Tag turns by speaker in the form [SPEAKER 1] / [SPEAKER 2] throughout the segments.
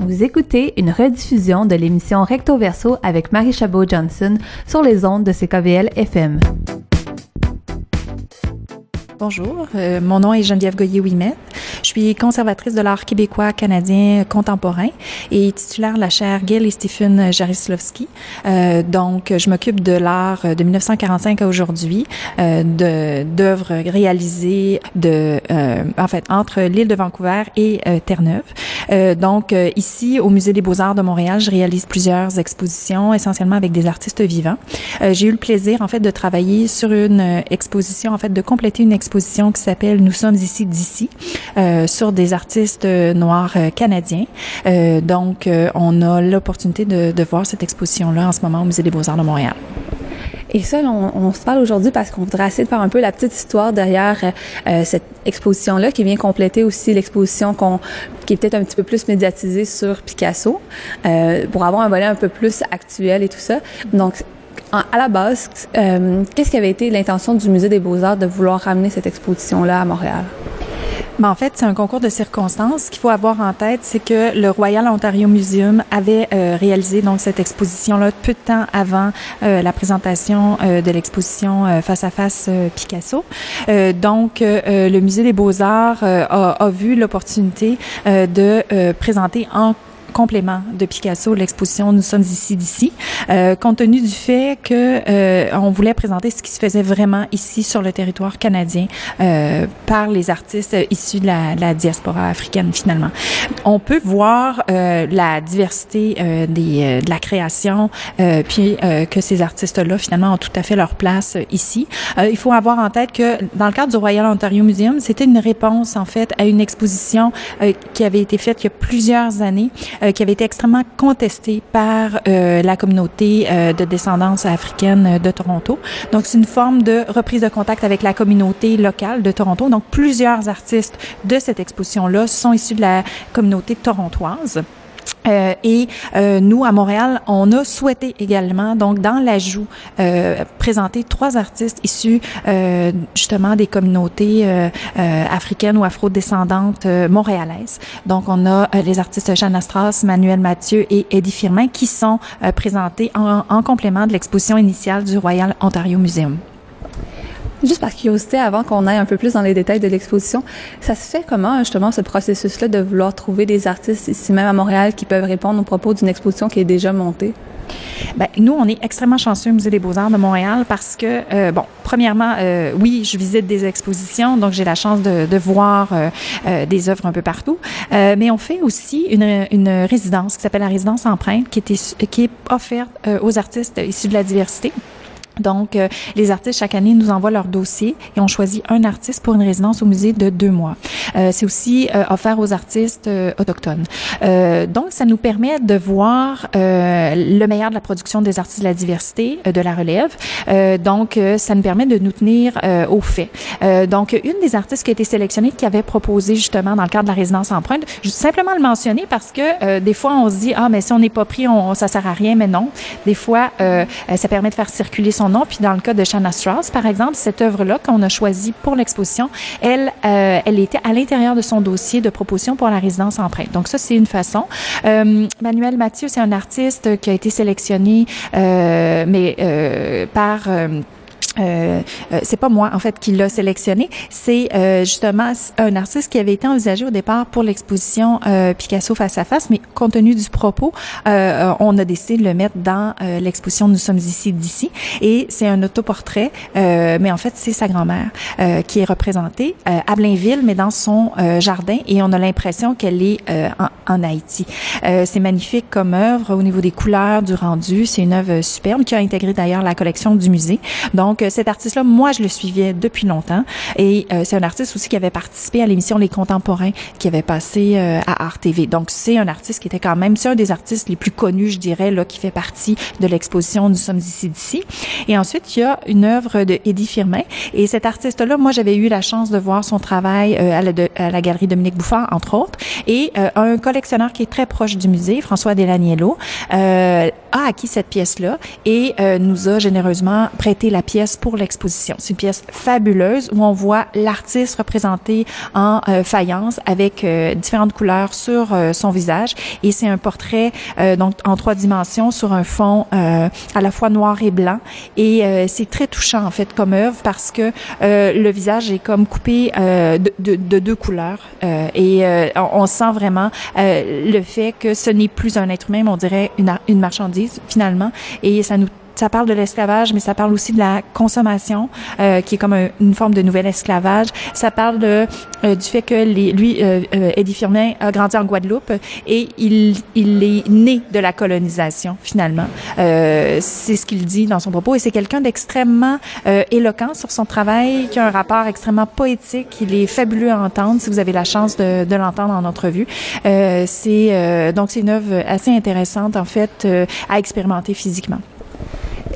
[SPEAKER 1] Vous écoutez une rediffusion de l'émission Recto Verso avec Marie Chabot-Johnson sur les ondes de CKVL FM.
[SPEAKER 2] Bonjour, euh, mon nom est Geneviève Goyer-Ouimet. Je suis conservatrice de l'art québécois canadien contemporain et titulaire de la chaire Gail et Stephen Jarislovski. Euh, donc, je m'occupe de l'art de 1945 à aujourd'hui, euh, d'œuvres réalisées de, euh, en fait, entre l'île de Vancouver et euh, Terre-Neuve. Euh, donc, euh, ici, au Musée des Beaux-Arts de Montréal, je réalise plusieurs expositions, essentiellement avec des artistes vivants. J'ai eu le plaisir, en fait, de travailler sur une exposition, en fait, de compléter une exposition qui s'appelle Nous sommes ici d'ici, sur des artistes euh, noirs euh, canadiens. Euh, donc, euh, on a l'opportunité de, voir cette exposition-là en ce moment au Musée des Beaux-Arts de Montréal.
[SPEAKER 1] Et ça, on, se parle aujourd'hui parce qu'on voudrait essayer de faire un peu la petite histoire derrière euh, cette exposition-là qui vient compléter aussi l'exposition qui est peut-être un petit peu plus médiatisée sur Picasso euh, pour avoir un volet un peu plus actuel et tout ça. Donc, en- à la base, euh, qu'est-ce qui avait été l'intention du Musée des Beaux-Arts de vouloir ramener cette exposition-là à Montréal?
[SPEAKER 2] Mais en fait, c'est un concours de circonstances. Ce qu'il faut avoir en tête, c'est que le Royal Ontario Museum avait euh, réalisé donc cette exposition-là peu de temps avant euh, la présentation de l'exposition face à face Picasso. Donc, le Musée des Beaux-Arts euh, a, a vu l'opportunité de présenter en complément de Picasso, l'exposition Nous sommes ici d'ici, euh, compte tenu du fait que euh, on voulait présenter ce qui se faisait vraiment ici sur le territoire canadien euh, par les artistes issus de la, de la diaspora africaine finalement. On peut voir euh, la diversité euh, des, euh, de la création, puis que ces artistes-là finalement ont tout à fait leur place ici. Il faut avoir en tête que dans le cadre du Royal Ontario Museum, c'était une réponse en fait à une exposition qui avait été faite il y a plusieurs années, qui avait été extrêmement contestée par euh, la communauté euh, de descendance africaine de Toronto. Donc c'est une forme de reprise de contact avec la communauté locale de Toronto. Donc plusieurs artistes de cette exposition-là sont issus de la communauté torontoise. Euh, et euh, nous, à Montréal, on a souhaité également, donc dans l'ajout, euh, présenter trois artistes issus euh, justement des communautés euh, euh, africaines ou afro-descendantes montréalaises. Donc, on a les artistes Jeanne Stras, Manuel Mathieu et Eddie Firmin qui sont présentés en, en complément de l'exposition initiale du Royal Ontario Museum.
[SPEAKER 1] Juste par curiosité, avant qu'on aille un peu plus dans les détails de l'exposition, ça se fait comment justement ce processus-là de vouloir trouver des artistes ici même à Montréal qui peuvent répondre aux propos d'une exposition qui est déjà montée?
[SPEAKER 2] Ben, nous, on est extrêmement chanceux au Musée des Beaux-Arts de Montréal parce que, euh, bon, premièrement, euh, oui, je visite des expositions, donc j'ai la chance de, de voir euh, euh, des œuvres un peu partout. Euh, mais on fait aussi une, une résidence qui s'appelle la résidence Empreinte, qui, était, qui est offerte euh, aux artistes issus de la diversité. Donc, euh, les artistes, chaque année, nous envoient leur dossier et on choisit un artiste pour une résidence au musée de deux mois. Euh, c'est aussi euh, offert aux artistes euh, autochtones. Euh, donc, ça nous permet de voir euh, le meilleur de la production des artistes de la diversité, de la relève. Donc, ça nous permet de nous tenir au fait. Donc, une des artistes qui a été sélectionnée, qui avait proposé justement dans le cadre de la résidence empreinte, je simplement le mentionner parce que des fois, on se dit, ah, mais si on n'est pas pris, on, ça sert à rien, mais non. Des fois, ça permet de faire circuler son Puis dans le cas de Shanna Strauss, par exemple, cette œuvre-là qu'on a choisie pour l'exposition, elle, euh, elle était à l'intérieur de son dossier de proposition pour la résidence empreinte. Donc ça, c'est une façon. Euh, Manuel Mathieu, c'est un artiste qui a été sélectionné, euh, mais par euh, euh, euh, c'est pas moi en fait qui l'a sélectionné, c'est euh, justement un artiste qui avait été envisagé au départ pour l'exposition euh, Picasso face à face, mais compte tenu du propos, euh, on a décidé de le mettre dans euh, l'exposition Nous sommes ici d'ici, et c'est un autoportrait, euh, mais en fait c'est sa grand-mère euh, qui est représentée euh, à Blainville, mais dans son euh, jardin, et on a l'impression qu'elle est euh, en, en Haïti. Euh, c'est magnifique comme œuvre au niveau des couleurs, du rendu, c'est une œuvre superbe qui a intégré d'ailleurs la collection du musée. Donc cet artiste-là, moi, je le suivais depuis longtemps. Et euh, c'est un artiste aussi qui avait participé à l'émission Les Contemporains qui avait passé euh, à Art TV. Donc c'est un artiste qui était quand même, c'est un des artistes les plus connus, je dirais, là, qui fait partie de l'exposition Nous sommes ici d'ici. Et ensuite, il y a une œuvre de Eddie Firmin. Et cet artiste-là, moi, j'avais eu la chance de voir son travail euh, à, la, à la galerie Dominique Bouffard, entre autres. Et euh, un collectionneur qui est très proche du musée, François Delaniello, euh, a acquis cette pièce-là et nous a généreusement prêté la pièce pour l'exposition. C'est une pièce fabuleuse où on voit l'artiste représenté en faïence avec différentes couleurs sur son visage et c'est un portrait donc en trois dimensions sur un fond à la fois noir et blanc et c'est très touchant en fait comme œuvre parce que le visage est comme coupé de, de, de, deux couleurs et on, sent vraiment le fait que ce n'est plus un être humain, mais on dirait une marchandise finalement, et ça nous ça parle de l'esclavage, mais ça parle aussi de la consommation, euh, qui est comme une forme de nouvel esclavage. Ça parle de, euh, du fait que les, lui, euh, euh, Eddie Firmin, a grandi en Guadeloupe et il, il est né de la colonisation, finalement. Euh, c'est ce qu'il dit dans son propos. Et c'est quelqu'un d'extrêmement éloquent sur son travail, qui a un rapport extrêmement poétique. Il est fabuleux à entendre, si vous avez la chance de, de l'entendre en entrevue. c'est donc c'est une œuvre assez intéressante, en fait, à expérimenter physiquement.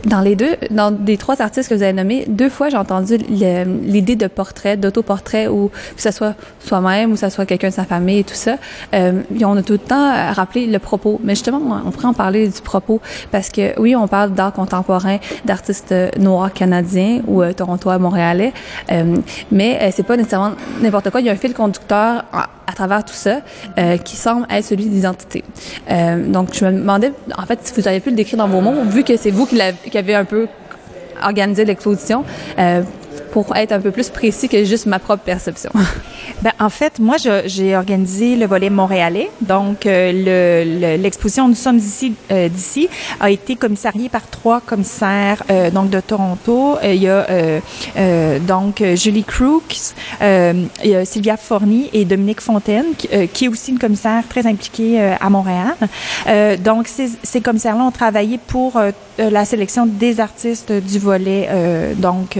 [SPEAKER 1] Dans les deux, dans des trois artistes que vous avez nommés, deux fois j'ai entendu l'idée de portrait, d'autoportrait, ou que ce soit soi-même ou que ce soit quelqu'un de sa famille et tout ça. Euh, on a tout le temps rappelé le propos, mais justement, on pourrait en parler du propos parce que oui, on parle d'art contemporain, d'artistes noirs canadiens ou euh, torontois, montréalais, euh, mais euh, c'est pas nécessairement n'importe quoi. Il y a un fil conducteur à, à travers tout ça euh, qui semble être celui d'identité. Euh, donc, je me demandais, en fait, si vous aviez pu le décrire dans vos mots, vu que c'est vous qui, qui avez un peu organisé l'exposition, euh, pour être un peu plus précis que juste ma propre perception.
[SPEAKER 2] Ben, en fait, moi, j'ai organisé le volet montréalais. Donc, euh, l'exposition Nous sommes ici euh, d'ici a été commissariée par trois commissaires euh, donc de Toronto. Euh, il y a euh, donc Julie Crooks, il y a Sylvia Forny et Dominique Fontaine, qui, qui, est aussi une commissaire très impliquée à Montréal. donc, ces, ces commissaires-là ont travaillé pour la sélection des artistes du volet donc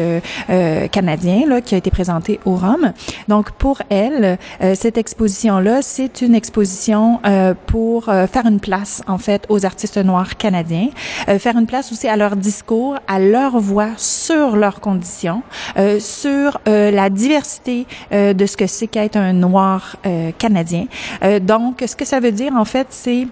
[SPEAKER 2] euh, canadien là, qui a été présenté au Rhum. Donc pour elle, euh, cette exposition-là, c'est une exposition euh, pour faire une place en fait aux artistes noirs canadiens, faire une place aussi à leur discours, à leur voix sur leurs conditions, sur la diversité de ce que c'est qu'être un noir canadien. donc ce que ça veut dire en fait, c'est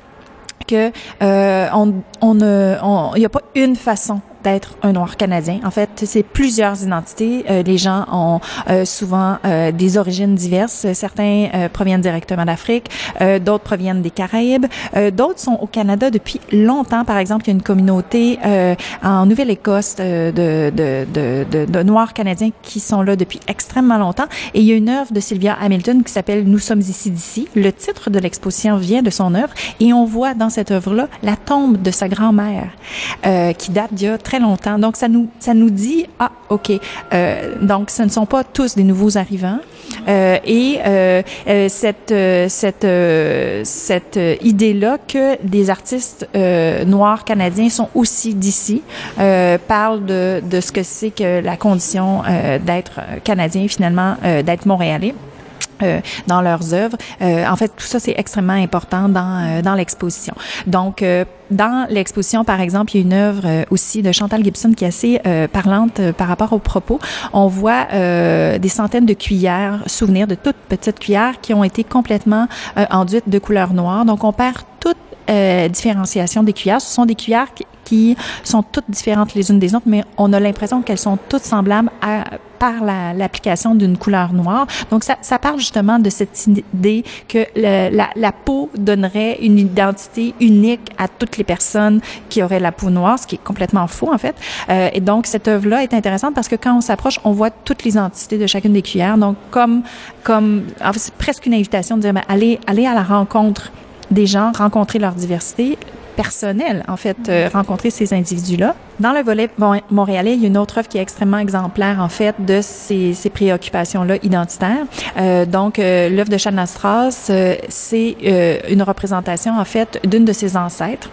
[SPEAKER 2] que euh, on, on il n'y a pas une façon d'être un noir canadien. En fait, c'est plusieurs identités. Euh, les gens ont euh, souvent euh, des origines diverses. Certains euh, proviennent directement d'Afrique, euh, d'autres proviennent des Caraïbes, euh, d'autres sont au Canada depuis longtemps. Par exemple, il y a une communauté en Nouvelle-Écosse de, de, de, de, de noirs canadiens qui sont là depuis extrêmement longtemps. Et il y a une œuvre de Sylvia Hamilton qui s'appelle Nous sommes ici d'ici. Le titre de l'exposition vient de son œuvre et on voit dans cette œuvre-là la tombe de sa grand-mère qui date d'il y a Donc, ça nous, ça nous dit, ah, OK, euh, donc ce ne sont pas tous des nouveaux arrivants. Euh, et euh, euh cette, cette, cette idée-là que des artistes noirs canadiens sont aussi d'ici parle de, de ce que c'est que la condition d'être canadien, finalement, d'être montréalais. Euh, dans leurs œuvres. Euh, en fait, tout ça, c'est extrêmement important dans, euh, dans l'exposition. Donc, dans l'exposition, par exemple, il y a une œuvre aussi de Chantal Gibson qui est assez parlante par rapport aux propos. On voit des centaines de cuillères, souvenirs de toutes petites cuillères qui ont été complètement enduites de couleur noire. Donc, on perd toute différenciation des cuillères. Ce sont des cuillères qui, qui sont toutes différentes les unes des autres, mais on a l'impression qu'elles sont toutes semblables à, par l'application d'une couleur noire. Donc, ça, ça parle justement de cette idée que le, la, la peau donnerait une identité unique à toutes les personnes qui auraient la peau noire, ce qui est complètement faux, en fait. Euh, et donc, cette œuvre-là est intéressante parce que quand on s'approche, on voit toutes les entités de chacune des cuillères. Donc, comme, comme, en fait, c'est presque une invitation de dire, ben, allez, allez à la rencontre des gens, rencontrer leur diversité, personnel, en fait, euh, rencontrer ces individus-là. Dans le volet montréalais, il y a une autre œuvre qui est extrêmement exemplaire, en fait, de ces, préoccupations-là identitaires. Euh, donc, euh, l'œuvre de Chana Strauss, euh, c'est une représentation, en fait, d'une de ses ancêtres.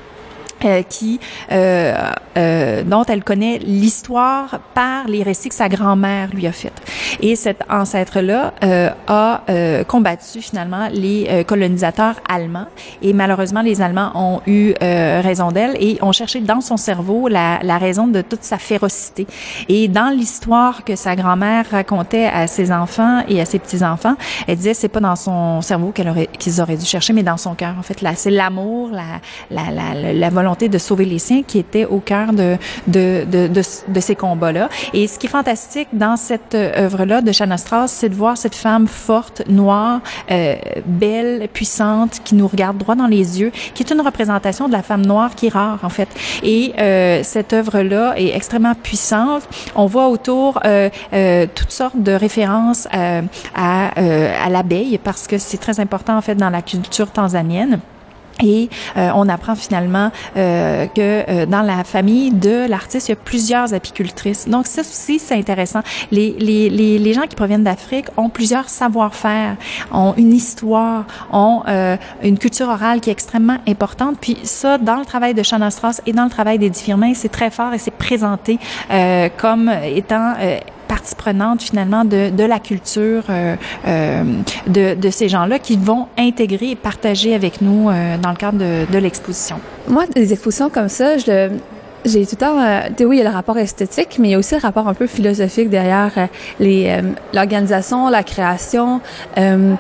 [SPEAKER 2] Euh, qui euh, euh, dont elle connaît l'histoire par les récits que sa grand-mère lui a fait. Et cet ancêtre-là euh, a euh, combattu finalement les colonisateurs allemands et malheureusement les Allemands ont eu raison d'elle et ont cherché dans son cerveau la, la raison de toute sa férocité. Et dans l'histoire que sa grand-mère racontait à ses enfants et à ses petits-enfants, elle disait c'est pas dans son cerveau qu'elle aurait qu'ils auraient dû chercher mais dans son cœur. En fait, là c'est l'amour, la la la, la volonté de sauver les siens qui était au cœur de, de, de, ces combats-là. Et ce qui est fantastique dans cette œuvre-là de Shanna Strauss, c'est de voir cette femme forte, noire, euh, belle, puissante, qui nous regarde droit dans les yeux, qui est une représentation de la femme noire qui est rare, en fait. Et euh, cette œuvre-là est extrêmement puissante. On voit autour euh, euh, toutes sortes de références à, à, euh, à l'abeille, parce que c'est très important, en fait, dans la culture tanzanienne. Et euh, on apprend finalement euh, que euh, dans la famille de l'artiste, il y a plusieurs apicultrices. Donc ça aussi, c'est intéressant. Les, les, les, les, gens qui proviennent d'Afrique ont plusieurs savoir-faire, ont une histoire, ont euh, une culture orale qui est extrêmement importante. Puis ça, dans le travail de Shannon Strauss et dans le travail d'Eddie Firmin, c'est très fort et c'est présenté euh, comme étant euh, partie prenante finalement de, de la culture euh, euh, de, de, ces gens-là qui vont intégrer et partager avec nous euh, dans le cadre de, de l'exposition.
[SPEAKER 1] Moi, des expositions comme ça, je j'ai tout le temps, euh, oui, il y a le rapport esthétique, mais il y a aussi le rapport un peu philosophique derrière euh, les euh, l'organisation, la création. Euh,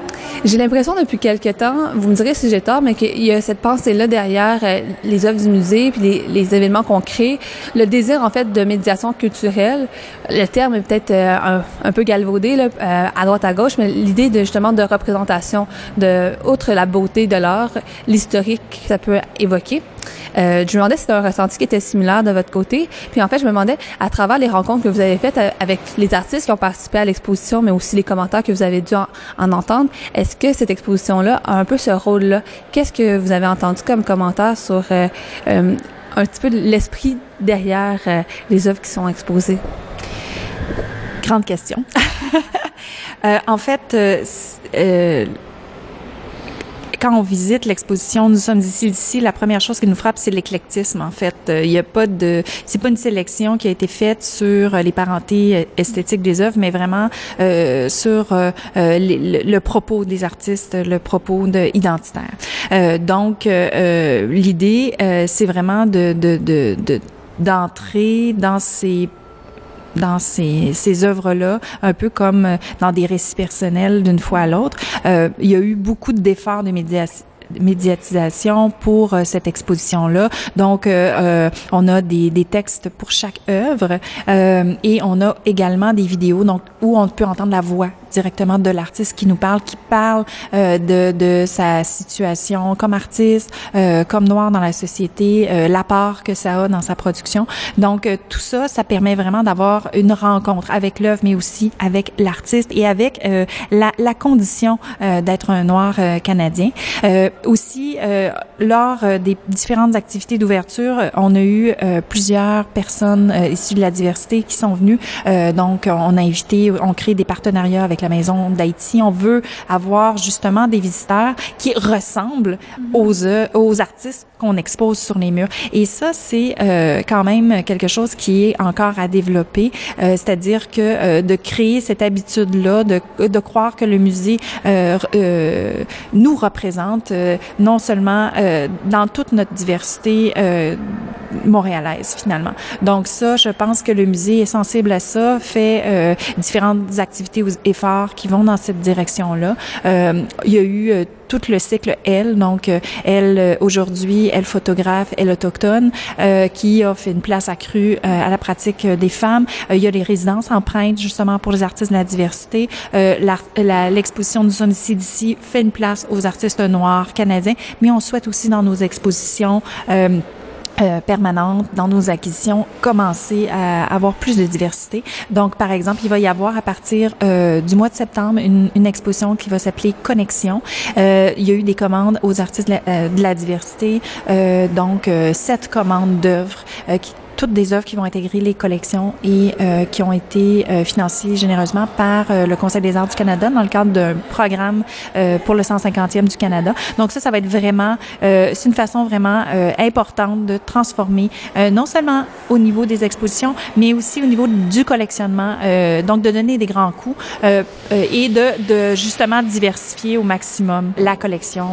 [SPEAKER 1] j'ai l'impression depuis quelque temps, vous me direz si j'ai tort, mais qu'il y a cette pensée-là derrière euh, les œuvres du musée puis les, les événements qu'on crée, le désir en fait de médiation culturelle. Le terme est peut-être un, un, peu galvaudé là, à droite à gauche, mais l'idée de justement de représentation, de outre la beauté de l'art, l'historique que ça peut évoquer. Euh, je me demandais si c'était un ressenti qui était similaire de votre côté. Puis en fait, je me demandais, à travers les rencontres que vous avez faites euh, avec les artistes qui ont participé à l'exposition, mais aussi les commentaires que vous avez dû en, en entendre, est-ce que cette exposition-là a un peu ce rôle-là? Qu'est-ce que vous avez entendu comme commentaire sur euh, euh, un petit peu l'esprit derrière euh, les œuvres qui sont exposées?
[SPEAKER 2] Grande question. En fait, quand on visite l'exposition, nous sommes ici, ici, la première chose qui nous frappe, c'est l'éclectisme. En fait, euh, il y a pas de, c'est pas une sélection qui a été faite sur les parentés esthétiques des œuvres, mais vraiment euh, sur euh, le, propos des artistes, le propos de, identitaire. Euh, donc, euh, l'idée, c'est vraiment de, de, de d'entrer dans ces dans ces, ces œuvres-là, un peu comme dans des récits personnels d'une fois à l'autre. Euh, il y a eu beaucoup d'efforts de médiation médiatisation pour euh, cette exposition-là. Donc, euh, on a des, des, textes pour chaque œuvre euh, et on a également des vidéos donc où on peut entendre la voix directement de l'artiste qui nous parle, qui parle euh, de, de, sa situation comme artiste, euh, comme noir dans la société, euh, l'apport que ça a dans sa production. Donc euh, tout ça, ça permet vraiment d'avoir une rencontre avec l'œuvre, mais aussi avec l'artiste et avec euh, la, la, condition euh, d'être un noir canadien. aussi, lors des différentes activités d'ouverture, on a eu plusieurs personnes issues de la diversité qui sont venues. donc on a invité, on crée des partenariats avec la Maison d'Haïti. On veut avoir justement des visiteurs qui ressemblent mm -hmm. aux, euh, aux artistes qu'on expose sur les murs. Et ça, c'est euh, quand même quelque chose qui est encore à développer, euh, c'est-à-dire que euh, de créer cette habitude-là, de, de croire que le musée euh, euh, nous représente non seulement dans toute notre diversité montréalaise finalement. Donc ça, je pense que le musée est sensible à ça, fait différentes activités ou efforts qui vont dans cette direction-là. il y a eu tout le cycle elle donc elle aujourd'hui elle photographe elle autochtone euh, qui offre une place accrue euh, à la pratique des femmes euh, il y a les résidences empreintes justement pour les artistes de la diversité l'exposition nous sommes ici d'ici fait une place aux artistes noirs canadiens mais on souhaite aussi dans nos expositions euh, permanente dans nos acquisitions, commencer à avoir plus de diversité. Donc, par exemple, il va y avoir à partir euh, du mois de septembre une, une exposition qui va s'appeler Connexion. Euh, il y a eu des commandes aux artistes de la, euh, de la diversité, euh, donc sept commandes d'œuvres qui toutes des œuvres qui vont intégrer les collections et euh, qui ont été euh, financées généreusement par euh, le Conseil des arts du Canada dans le cadre d'un programme euh, pour le 150e du Canada. Donc ça, ça va être vraiment, euh, c'est une façon vraiment euh, importante de transformer non seulement au niveau des expositions, mais aussi au niveau du collectionnement, donc de donner des grands coups et de, de justement diversifier au maximum la collection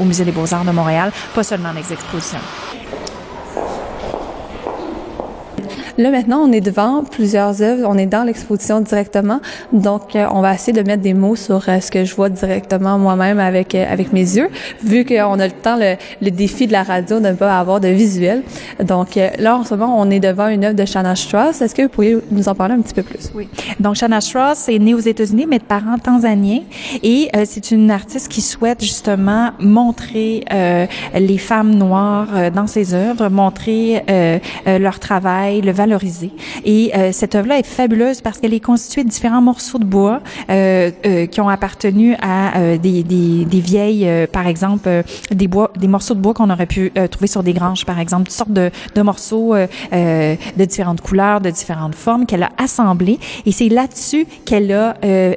[SPEAKER 2] au Musée des beaux-arts de Montréal, pas seulement les expositions.
[SPEAKER 1] Là, maintenant, on est devant plusieurs œuvres, on est dans l'exposition directement, donc on va essayer de mettre des mots sur ce que je vois directement moi-même avec avec mes yeux, vu qu'on a le temps, le, le, défi de la radio de ne pas avoir de visuel. Donc là, en ce moment, on est devant une œuvre de Shanna Strauss. Est-ce que vous pourriez nous en parler un petit peu plus?
[SPEAKER 2] Oui. Donc, Shanna Strauss est née aux États-Unis, mais de parents tanzaniens. Et euh, c'est une artiste qui souhaite justement montrer euh, les femmes noires euh, dans ses œuvres, montrer euh, euh, leur travail, le Et cette œuvre-là est fabuleuse parce qu'elle est constituée de différents morceaux de bois qui ont appartenu à des, des, des, vieilles, par exemple, des bois, des morceaux de bois qu'on aurait pu trouver sur des granges, par exemple, toutes sortes de, de morceaux de différentes couleurs, de différentes formes qu'elle a assemblés. Et c'est là-dessus qu'elle a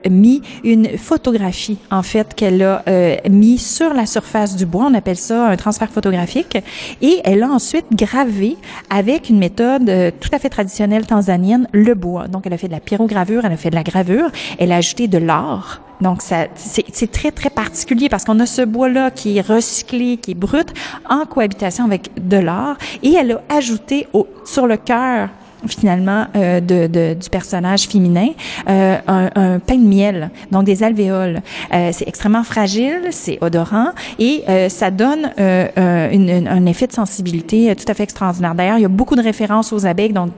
[SPEAKER 2] mis une photographie, en fait, qu'elle a mis sur la surface du bois. On appelle ça un transfert photographique. Et elle a ensuite gravé avec une méthode euh, tout à fait traditionnelle tanzanienne le bois. Donc, elle a fait de la pyrogravure, elle a fait de la gravure, elle a ajouté de l'or. Donc, c'est très, très particulier parce qu'on a ce bois-là qui est recyclé, qui est brut, en cohabitation avec de l'or. Et elle a ajouté au, sur le cœur finalement euh, de, de, du personnage féminin euh, un, un, pain de miel, donc des alvéoles. Euh, c'est extrêmement fragile, c'est odorant et euh, ça donne euh, une, un effet de sensibilité tout à fait extraordinaire. D'ailleurs, il y a beaucoup de références aux abeilles, donc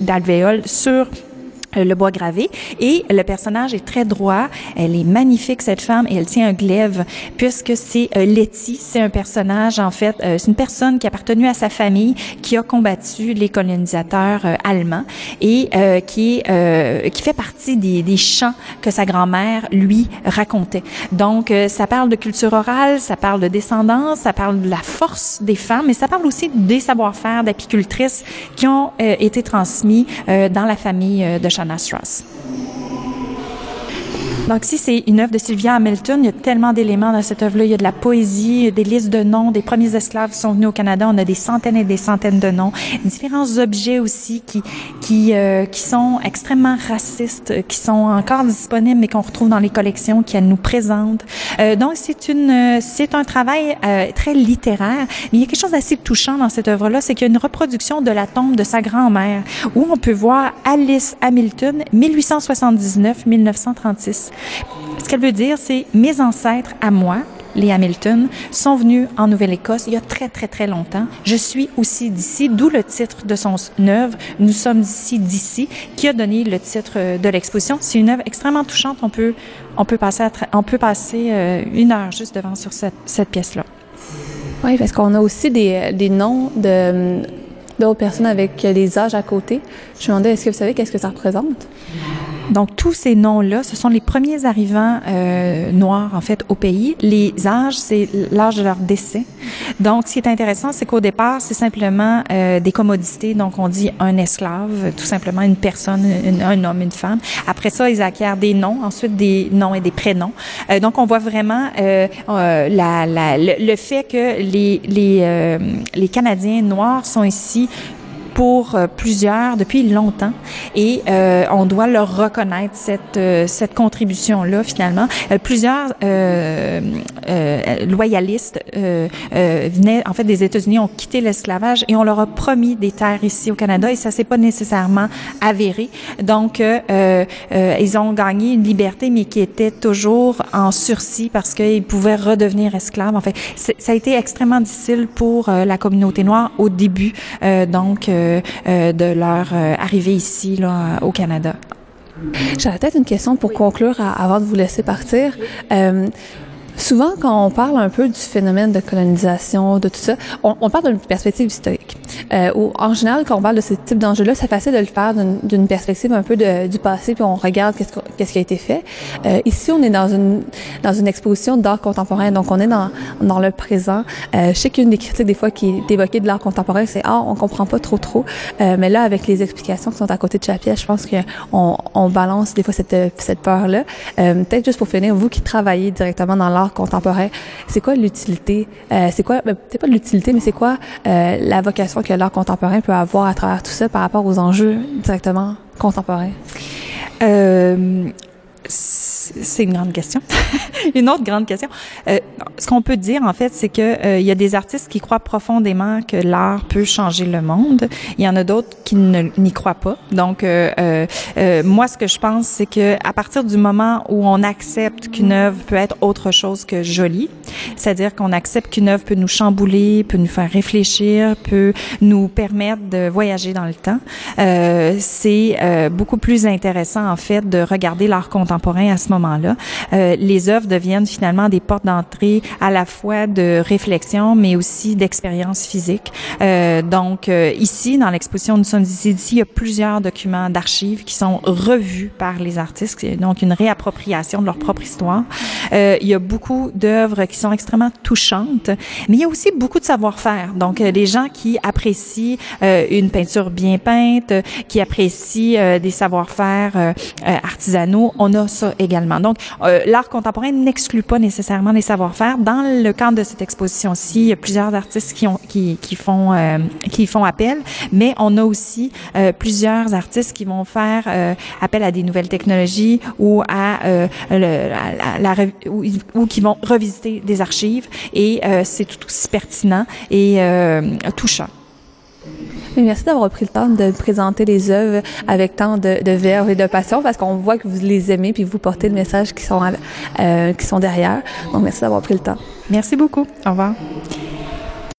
[SPEAKER 2] d'alvéoles sur euh, le bois gravé et le personnage est très droit. Elle est magnifique cette femme et elle tient un glaive puisque c'est euh, Letty, c'est un personnage en fait, euh, c'est une personne qui a appartenu à sa famille, qui a combattu les colonisateurs euh, allemands et euh, qui qui fait partie des, des chants que sa grand-mère lui racontait. Donc ça parle de culture orale, ça parle de descendance, ça parle de la force des femmes, mais ça parle aussi des savoir-faire d'apicultrices qui ont été transmis dans la famille de Chantal Strauss. Donc, si c'est une œuvre de Sylvia Hamilton, il y a tellement d'éléments dans cette œuvre-là. Il y a de la poésie, des listes de noms des premiers esclaves qui sont venus au Canada. On a des centaines et des centaines de noms. Différents objets aussi qui qui euh, qui sont extrêmement racistes, qui sont encore disponibles mais qu'on retrouve dans les collections qu'elle nous présente. Euh, donc, c'est une c'est un travail euh, très littéraire. Mais il y a quelque chose d'assez touchant dans cette œuvre-là, c'est qu'il y a une reproduction de la tombe de sa grand-mère où on peut voir Alice Hamilton, 1879-1936. Ce qu'elle veut dire, c'est mes ancêtres à moi, les Hamilton, sont venus en Nouvelle-Écosse il y a très, très, très longtemps. Je suis aussi d'ici, d'où le titre de son œuvre, Nous sommes ici d'ici, qui a donné le titre de l'exposition. C'est une œuvre extrêmement touchante. On peut, passer, euh, une heure juste devant sur cette, pièce-là.
[SPEAKER 1] Oui, parce qu'on a aussi des, des noms de d'autres personnes avec les âges à côté. Je me demandais, est-ce que vous savez qu'est-ce que ça représente?
[SPEAKER 2] Donc, tous ces noms-là, ce sont les premiers arrivants euh, noirs, en fait, au pays. Les âges, c'est l'âge de leur décès. Donc, ce qui est intéressant, c'est qu'au départ, c'est simplement euh, des commodités. Donc, on dit un esclave, tout simplement une personne, un homme, une femme. Après ça, ils acquièrent des noms, ensuite des noms et des prénoms. Euh, donc, on voit vraiment euh, euh la, la, le, le, fait que les, les, euh, les Canadiens noirs sont ici pour euh, plusieurs depuis longtemps et euh, on doit leur reconnaître cette euh, cette contribution là finalement. Euh, plusieurs euh, euh, loyalistes venaient en fait des États-Unis ont quitté l'esclavage et on leur a promis des terres ici au Canada et ça s'est pas nécessairement avéré. Donc ils ont gagné une liberté mais qui était toujours en sursis parce qu'ils pouvaient redevenir esclaves. En fait ça a été extrêmement difficile pour la communauté noire au début donc de leur euh, arrivée ici là, au Canada.
[SPEAKER 1] J'avais peut-être une question pour conclure avant de vous laisser partir. Euh, Souvent, quand on parle un peu du phénomène de colonisation, de tout ça, on, on parle d'une perspective historique. Euh, où, en général, quand on parle de ce type d'enjeu-là, c'est facile de le faire d'une perspective un peu de, du passé, puis on regarde qu'est-ce qu qui a été fait. Euh, ici, on est dans une dans une exposition d'art contemporain, donc on est dans dans le présent. Euh, je sais qu'une des critiques des fois qui est évoquée de l'art contemporain, c'est ah on comprend pas trop trop. Euh, mais là, avec les explications qui sont à côté de chaque pièce, je pense qu'on on balance des fois cette cette peur-là. Euh, Peut-être juste pour finir, vous qui travaillez directement dans l'art contemporain. C'est quoi l'utilité? Euh, c'est quoi, ben, c'est pas l'utilité, mais c'est quoi la vocation que l'art contemporain peut avoir à travers tout ça par rapport aux enjeux directement contemporains?
[SPEAKER 2] Euh, c'est une grande question. une autre grande question. Euh, ce qu'on peut dire, en fait, c'est que euh, il y a des artistes qui croient profondément que l'art peut changer le monde. Il y en a d'autres qui n'y croient pas. Donc, euh, euh, euh, moi, ce que je pense, c'est que à partir du moment où on accepte qu'une œuvre peut être autre chose que jolie, c'est-à-dire qu'on accepte qu'une œuvre peut nous chambouler, peut nous faire réfléchir, peut nous permettre de voyager dans le temps, euh, c'est euh, beaucoup plus intéressant en fait de regarder l'art contemporain à ce moment-là. Euh, les œuvres deviennent finalement des portes d'entrée à la fois de réflexion, mais aussi d'expérience physique. Euh, donc euh, ici, dans l'exposition Nous sommes ici, il y a plusieurs documents d'archives qui sont revus par les artistes, donc une réappropriation de leur propre histoire. Euh, il y a beaucoup d'œuvres qui sont extrêmement touchantes, mais il y a aussi beaucoup de savoir-faire. Donc euh, les gens qui apprécient euh, une peinture bien peinte, euh, qui apprécient euh, des savoir-faire euh, artisanaux, on a ça également. Donc l'art contemporain n'exclut pas nécessairement les savoir-faire. Dans le cadre de cette exposition-ci, il y a plusieurs artistes qui ont qui, qui font qui font appel, mais on a aussi plusieurs artistes qui vont faire appel à des nouvelles technologies ou à, le, à la, la, ou, ou, qui vont revisiter des archives et euh, c'est tout aussi pertinent et euh, touchant.
[SPEAKER 1] merci d'avoir pris le temps de présenter les œuvres avec tant de, de verve et de passion parce qu'on voit que vous les aimez puis vous portez le message qui sont, euh, qui sont derrière. Donc, merci d'avoir pris le temps.
[SPEAKER 2] Merci beaucoup. Au revoir.